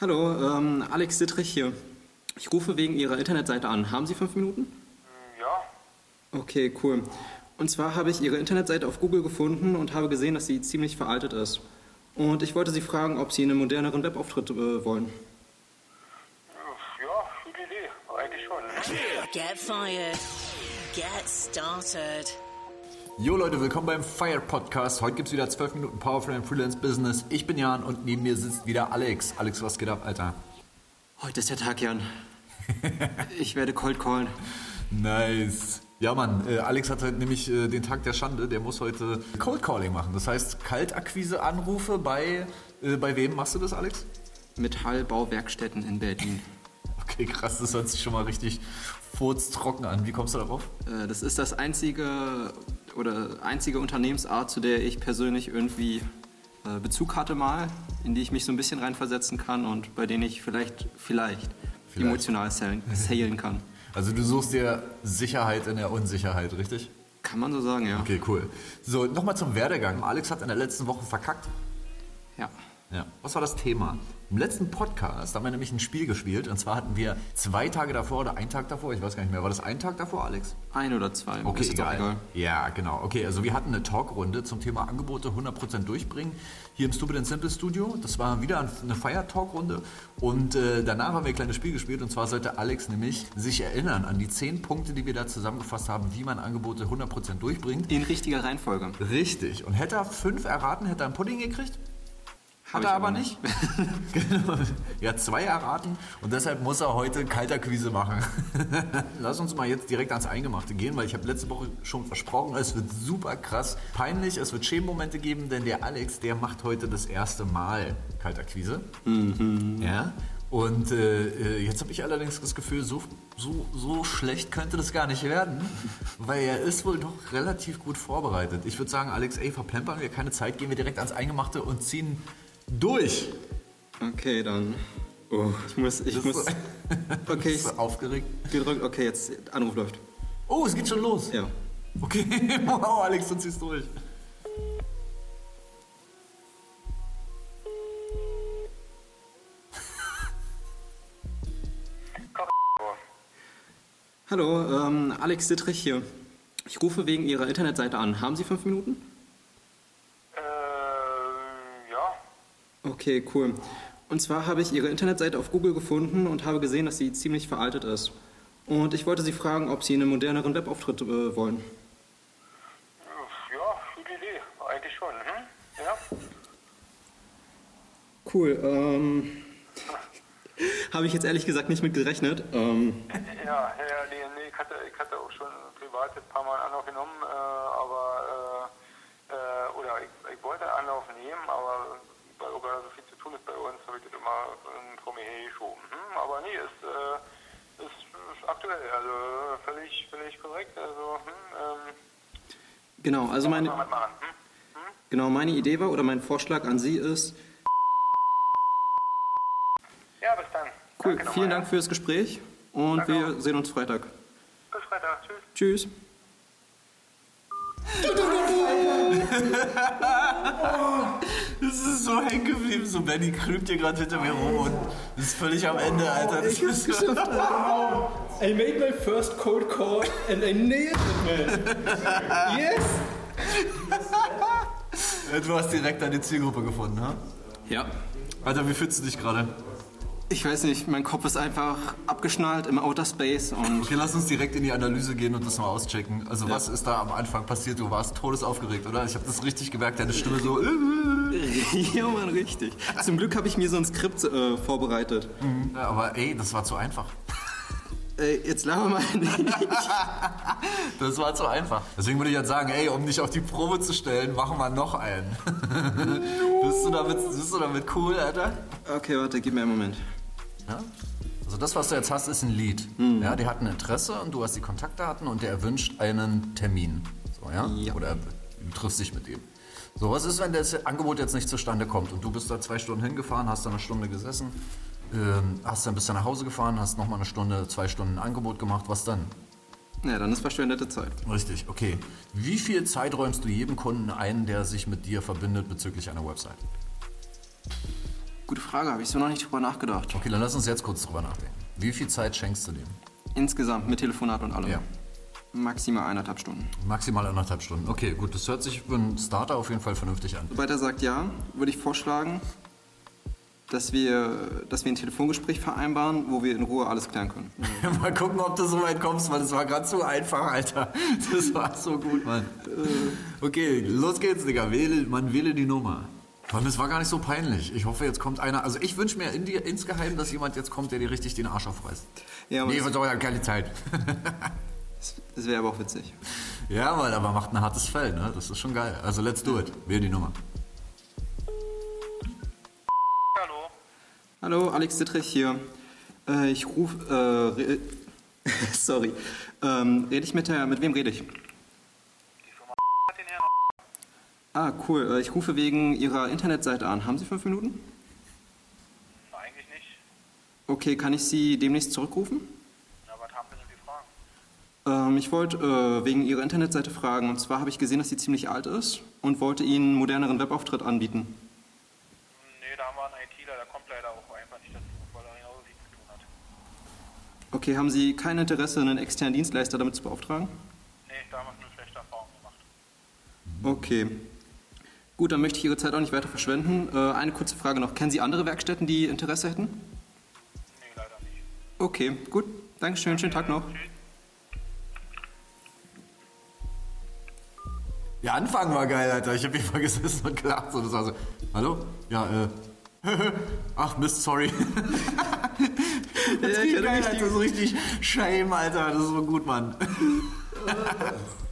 Hallo, ähm, Alex Dittrich hier. Ich rufe wegen Ihrer Internetseite an. Haben Sie fünf Minuten? Ja, Okay, cool. Und zwar habe ich Ihre Internetseite auf Google gefunden und habe gesehen, dass sie ziemlich veraltet ist. Und ich wollte Sie fragen, ob Sie einen moderneren Webauftritt äh, wollen. ja, gute Idee, eigentlich schon. Get fired. Get started. Jo Leute, willkommen beim Fire Podcast. Heute gibt's wieder 12 Minuten Powerful im Freelance Business. Ich bin Jan und neben mir sitzt wieder Alex. Alex, was geht ab, Alter? Heute ist der Tag, Jan. ich werde cold callen. Nice. Ja, Mann, äh, Alex hat heute nämlich äh, den Tag der Schande. Der muss heute Cold Calling machen. Das heißt, Kaltakquise-Anrufe bei, äh, bei wem machst du das, Alex? Metallbauwerkstätten in Berlin. Okay, krass, das hört sich schon mal richtig furztrocken an. Wie kommst du darauf? Äh, das ist das einzige oder einzige Unternehmensart, zu der ich persönlich irgendwie äh, Bezug hatte mal, in die ich mich so ein bisschen reinversetzen kann und bei denen ich vielleicht, vielleicht, Vielleicht. emotional sailen, sailen kann. Also du suchst dir Sicherheit in der Unsicherheit, richtig? Kann man so sagen, ja. Okay, cool. So, nochmal zum Werdegang. Alex hat in der letzten Woche verkackt. Ja. Ja. Was war das Thema? Im letzten Podcast haben wir nämlich ein Spiel gespielt. Und zwar hatten wir zwei Tage davor oder einen Tag davor, ich weiß gar nicht mehr. War das ein Tag davor, Alex? Ein oder zwei. Okay, auch egal. Ja, genau. Okay, also wir hatten eine Talkrunde zum Thema Angebote 100% durchbringen hier im Stupid and Simple Studio. Das war wieder eine Feier-Talkrunde und äh, danach haben wir ein kleines Spiel gespielt und zwar sollte Alex nämlich sich erinnern an die zehn Punkte, die wir da zusammengefasst haben, wie man Angebote 100% durchbringt. In richtiger Reihenfolge. Richtig. Und hätte er fünf erraten, hätte er einen Pudding gekriegt? Hat er aber nicht. genau. Er hat zwei erraten und deshalb muss er heute Kalterquise machen. Lass uns mal jetzt direkt ans Eingemachte gehen, weil ich habe letzte Woche schon versprochen, es wird super krass peinlich, es wird Schämmomente geben, denn der Alex, der macht heute das erste Mal Kalterquise. Ja. Und äh, äh, jetzt habe ich allerdings das Gefühl, so, so, so schlecht könnte das gar nicht werden, weil er ist wohl doch relativ gut vorbereitet. Ich würde sagen, Alex, ey, verplempern wir keine Zeit, gehen wir direkt ans Eingemachte und ziehen durch. Okay, dann. Oh, ich muss, ich muss. du- Okay, ich aufgeregt? gedrückt. Okay, jetzt Anruf läuft. Oh, es geht schon los. Ja. Okay, wow, Alex, du ziehst durch. Hallo, ähm, Alex Dittrich hier. Ich rufe wegen Ihrer Internetseite an. Haben Sie fünf Minuten? Äh, ja, Okay, cool. Und zwar habe ich Ihre Internetseite auf Google gefunden und habe gesehen, dass sie ziemlich veraltet ist. Und ich wollte Sie fragen, ob Sie einen moderneren Webauftritt äh, wollen. ja, gute Idee, eigentlich schon. Hm? Ja, Cool. Ähm, habe ich jetzt ehrlich gesagt nicht mit gerechnet. Ähm, ja, ja, nee, nee, ich hatte, ich hatte auch schon privat ein paar Mal einen Anlauf genommen, äh, aber, äh, äh, oder ich, ich wollte einen Anlauf nehmen, aber weil auch gerade so viel zu tun ist bei uns, habe ich das immer vor mir hergeschoben. Hm? Aber nee, ist, äh, ist, ist aktuell, also völlig, völlig korrekt, also, hm, ähm, genau, also meine, machen, hm? genau, meine Idee war oder mein Vorschlag an Sie ist, Ja, bis dann. cool, Danke vielen Dank fürs Gespräch und Danke wir auch. sehen uns Freitag. Bis Freitag, tschüss. Tschüss. Das ist so hängen geblieben. So, Benny krümmt hier gerade hinter mir rum und ist völlig am Ende, Alter. Das ist I made my first cold call and I nailed it, man. Yes! Du hast direkt deine Zielgruppe gefunden, ha? Ja. Alter, wie fühlst du dich gerade? Ich weiß nicht, mein Kopf ist einfach abgeschnallt im Outer Space und Okay, lass uns direkt in die Analyse gehen und das mal auschecken. Also, was ist da am Anfang passiert? Du warst todesaufgeregt, oder? Ich habe das richtig gemerkt, deine Stimme so. ja, Mann, richtig. Zum Glück habe ich mir so ein Skript äh, vorbereitet. Ja, aber ey, das war zu einfach. Äh, jetzt lachen wir mal nicht. Das war zu einfach. Deswegen würde ich jetzt sagen, ey, um dich auf die Probe zu stellen, machen wir noch einen. bist, du damit, bist du damit cool, Alter? Okay, warte, gib mir einen Moment. Ja? Also das, was du jetzt hast, ist ein Lied. Ja, der hat ein Interesse und du hast die Kontaktdaten und der wünscht einen Termin. So, ja? Ja. Oder du triffst dich mit ihm. So, was ist, wenn das Angebot jetzt nicht zustande kommt und du bist da zwei Stunden hingefahren, hast da eine Stunde gesessen, ähm, hast dann bist du nach Hause gefahren, hast nochmal eine Stunde, zwei Stunden ein Angebot gemacht, was dann? Ja, dann ist verschwendete Zeit. Richtig, okay. Wie viel Zeit räumst du jedem Kunden ein, der sich mit dir verbindet bezüglich einer Website? Gute Frage, habe ich so noch nicht drüber nachgedacht. Okay, dann lass uns jetzt kurz drüber nachdenken. Wie viel Zeit schenkst du dem? Insgesamt mit Telefonat und allem. Ja. Maximal eineinhalb Stunden. Maximal anderthalb Stunden. Okay, gut, das hört sich für einen Starter auf jeden Fall vernünftig an. Sobald er sagt ja, würde ich vorschlagen, dass wir, dass wir ein Telefongespräch vereinbaren, wo wir in Ruhe alles klären können. Mal gucken, ob du so weit kommst, weil das war gerade so einfach, Alter. Das war so gut, Mann. Okay, los geht's, Digga. Wähle, man wähle die Nummer. Mann, das war gar nicht so peinlich. Ich hoffe, jetzt kommt einer. Also ich wünsche mir in dir insgeheim, dass jemand jetzt kommt, der dir richtig den Arsch aufreißt. Ja, aber nee, das, ich habe keine Zeit. das wäre aber auch witzig. ja, Mann, aber macht ein hartes Fell, ne? Das ist schon geil. Also let's do it. Wähle die Nummer. Hallo. Hallo, Alex Dittrich hier. Äh, ich rufe. Äh, sorry. Ähm, rede ich mit der. Mit wem rede ich? Die Firma hat den Herrn. Ah, cool. Äh, ich rufe wegen Ihrer Internetseite an. Haben Sie fünf Minuten? Eigentlich nicht. Okay, kann ich Sie demnächst zurückrufen? Na, was haben Sie denn für Fragen? Ähm, ich wollte äh, wegen Ihrer Internetseite fragen. Und zwar habe ich gesehen, dass sie ziemlich alt ist und wollte Ihnen einen moderneren Webauftritt anbieten. Nee, da haben wir einen ITler, der kommt leider auch einfach nicht dazu, weil er genauso viel zu tun hat. Okay, haben Sie kein Interesse, einen externen Dienstleister damit zu beauftragen? Nee, da haben wir eine schlechte Erfahrung gemacht. Okay. Gut, dann möchte ich Ihre Zeit auch nicht weiter verschwenden. Äh, eine kurze Frage noch. Kennen Sie andere Werkstätten, die Interesse hätten? Nee, leider nicht. Okay, gut. Dankeschön. Schönen Tag noch. Tschüss. Der Anfang war geil, Alter. Ich hab hier mal gesessen und gelacht. Und das war so, hallo? Ja, äh. Ach, Mist, sorry. das Ja, hatte geil, richtig- Alter. Das ist richtig Shame, Alter. Das ist so gut, Mann.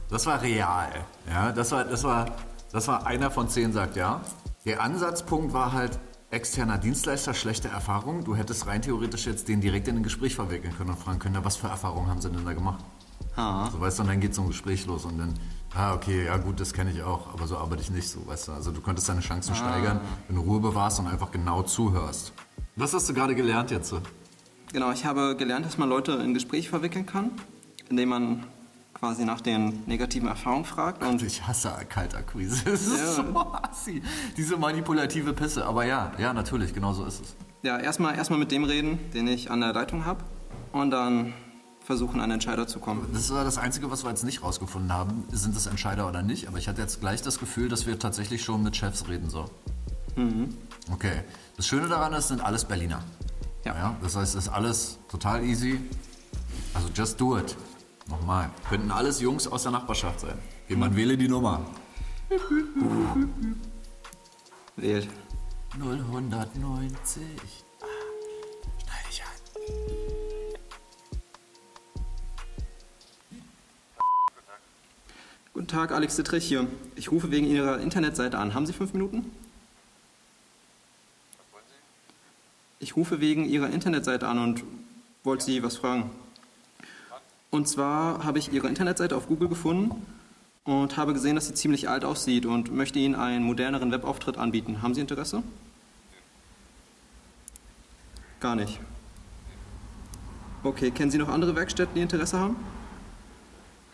das war real. Ja, das war, das war, das war einer von zehn, sagt ja. Der Ansatzpunkt war halt externer Dienstleister, schlechte Erfahrung. Du hättest rein theoretisch jetzt den direkt in ein Gespräch verwickeln können und fragen können, na, was für Erfahrungen haben sie denn da gemacht? Ah, So, weißt du, und dann geht so ein Gespräch los und dann, ah, okay, ja gut, das kenne ich auch, aber so arbeite ich nicht so, weißt du. Also du könntest deine Chancen steigern, wenn du Ruhe bewahrst und einfach genau zuhörst. Was hast du gerade gelernt jetzt? so? genau. Ich habe gelernt, dass man Leute in Gespräch verwickeln kann, indem man quasi nach den negativen Erfahrungen fragt. Und ich hasse Kaltakquise. Das ist Ja. so assi. Diese manipulative Pisse. Aber ja, ja, natürlich, genau so ist es. ja, erstmal erstmal mit dem reden, den ich an der Leitung habe. Und dann versuchen, an Entscheider zu kommen. Das war das Einzige, was wir jetzt nicht rausgefunden haben. Sind es Entscheider oder nicht? Aber ich hatte jetzt gleich das Gefühl, dass wir tatsächlich schon mit Chefs reden so. Okay. Das Schöne daran ist, sind alles Berliner. Ja. das heißt, es ist alles total easy. Also just do it. Nochmal. Könnten alles Jungs aus der Nachbarschaft sein. Jemand wähle die Nummer. Wählt. 090. Guten Tag, Alex Dittrich hier. Ich rufe wegen Ihrer Internetseite an. Haben Sie fünf Minuten? Ich rufe wegen Ihrer Internetseite an und wollte Sie was fragen. Und zwar habe ich Ihre Internetseite auf Google gefunden und habe gesehen, dass sie ziemlich alt aussieht und möchte Ihnen einen moderneren Webauftritt anbieten. Haben Sie Interesse? Gar nicht. Okay, kennen Sie noch andere Werkstätten, die Interesse haben?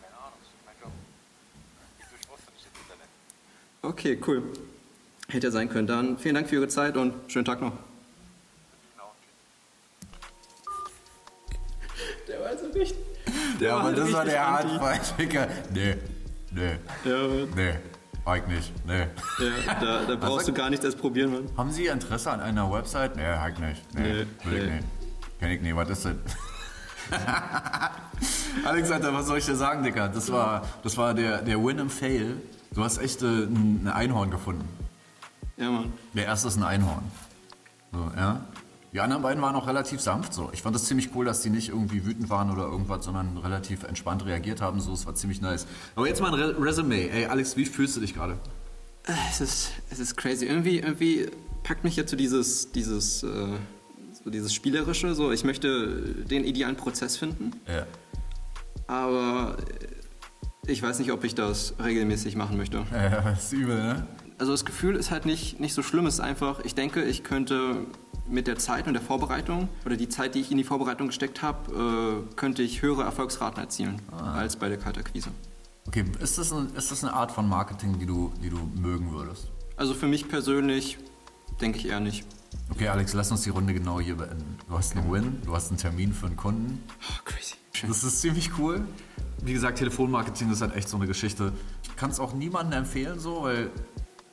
Keine Ahnung, das ist mein Job. Ich durchwusste nicht das Internet. Okay, cool. Hätte ja sein können. Dann vielen Dank für Ihre Zeit und schönen Tag noch. Genau. Der weiß es nicht. Ja, aber das war der anti. Hardfight-Ficker. Nee, nee, Ja, nee. Eig nicht, nee. ja da, da brauchst du gar nichts erst probieren, Mann. Haben Sie Interesse an einer Website? Nee, Eig nicht. Nee, Nee, will ich nee. nicht. Kenn ich nicht, was ist das? Alexander, was soll ich dir sagen, Dicker? Das war, das war der, der Win im Fail. Du hast echt äh, ein ein Einhorn gefunden. Ja, Mann. Der erste ist ein Einhorn. So, ja. Die anderen beiden waren auch relativ sanft so. Ich fand das ziemlich cool, dass die nicht irgendwie wütend waren oder irgendwas, sondern relativ entspannt reagiert haben. So, es war ziemlich nice. Aber jetzt mal ein Re Resümee. Ey, Alex, wie fühlst du dich gerade? Äh, Es ist, es ist crazy. Irgendwie, irgendwie packt mich jetzt so dieses, dieses, äh, so dieses Spielerische. So, ich möchte den idealen Prozess finden, Ja. aber äh, ich weiß nicht, ob ich das regelmäßig machen möchte. Ja, ist übel, ne? Also das Gefühl ist halt nicht, nicht so schlimm. Es ist einfach, ich denke, ich könnte mit der Zeit und der Vorbereitung oder die Zeit, die ich in die Vorbereitung gesteckt habe, äh, könnte ich höhere Erfolgsraten erzielen als bei der Kaltakquise. Okay, ist das, ein, ist das eine Art von Marketing, die du, die du mögen würdest? Also für mich persönlich denke ich eher nicht. Okay, Alex, lass uns die Runde genau hier beenden. Du hast einen Win, du hast einen Termin für einen Kunden. Oh, crazy. Das ist ziemlich cool. Wie gesagt, Telefonmarketing ist halt echt so eine Geschichte. Ich kann es auch niemandem empfehlen, so, weil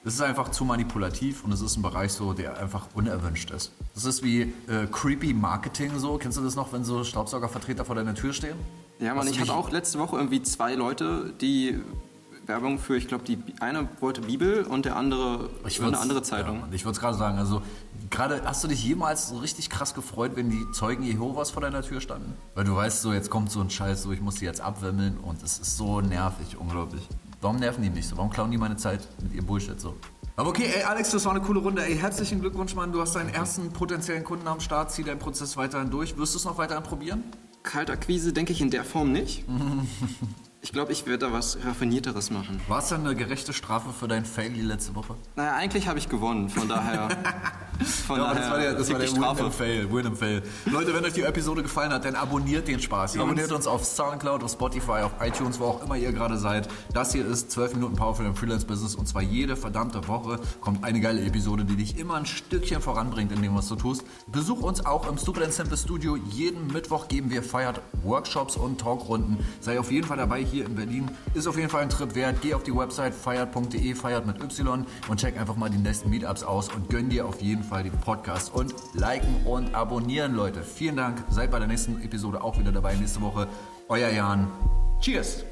es ist einfach zu manipulativ und es ist ein Bereich so, der einfach unerwünscht ist. Das ist wie äh, creepy Marketing so. Kennst du das noch, wenn so Staubsaugervertreter vor deiner Tür stehen? Ja, Mann, Hast ich hatte auch letzte Woche irgendwie zwei Leute, die Werbung für, ich glaube, die eine wollte Bibel und der andere Ich eine andere Zeitung. Ja, ich würde es gerade sagen, also gerade hast du dich jemals so richtig krass gefreut, wenn die Zeugen Jehovas vor deiner Tür standen? Weil du weißt so, jetzt kommt so ein Scheiß, so ich muss die jetzt abwimmeln und es ist so nervig, unglaublich. Warum nerven die mich so? Warum klauen die meine Zeit mit ihrem Bullshit so? Aber okay, ey Alex, das war eine coole Runde. Ey, herzlichen Glückwunsch, Mann. Du hast deinen ersten potenziellen Kunden am Start. Zieh deinen Prozess weiterhin durch. Wirst du es noch weiterhin probieren? Kaltakquise denke ich in der Form nicht. ich glaube, ich werde da was Raffinierteres machen. War es dann eine gerechte Strafe für dein Fail die letzte Woche? Naja, eigentlich habe ich gewonnen, von daher. Von Ja, das war der, das war der Win im Fail, Win im Fail. Leute, wenn euch die Episode gefallen hat, dann abonniert den Spaß. Ihr abonniert uns auf Soundcloud, auf Spotify, auf iTunes, wo auch immer ihr gerade seid. Das hier ist 12 Minuten Powerful im Freelance Business und zwar jede verdammte Woche kommt eine geile Episode, die dich immer ein Stückchen voranbringt in dem, was du tust. Besuch uns auch im Stupid and Simple Studio. Jeden Mittwoch geben wir Feiert Workshops und Talkrunden. Sei auf jeden Fall dabei hier in Berlin. Ist auf jeden Fall ein Trip wert. Geh auf die Website feiert.de, feiert mit Y und check einfach mal die nächsten Meetups aus und gönn dir auf jeden Fall den Podcast und liken und abonnieren, Leute. Vielen Dank. Seid bei der nächsten Episode auch wieder dabei nächste Woche. Euer Jan. Cheers.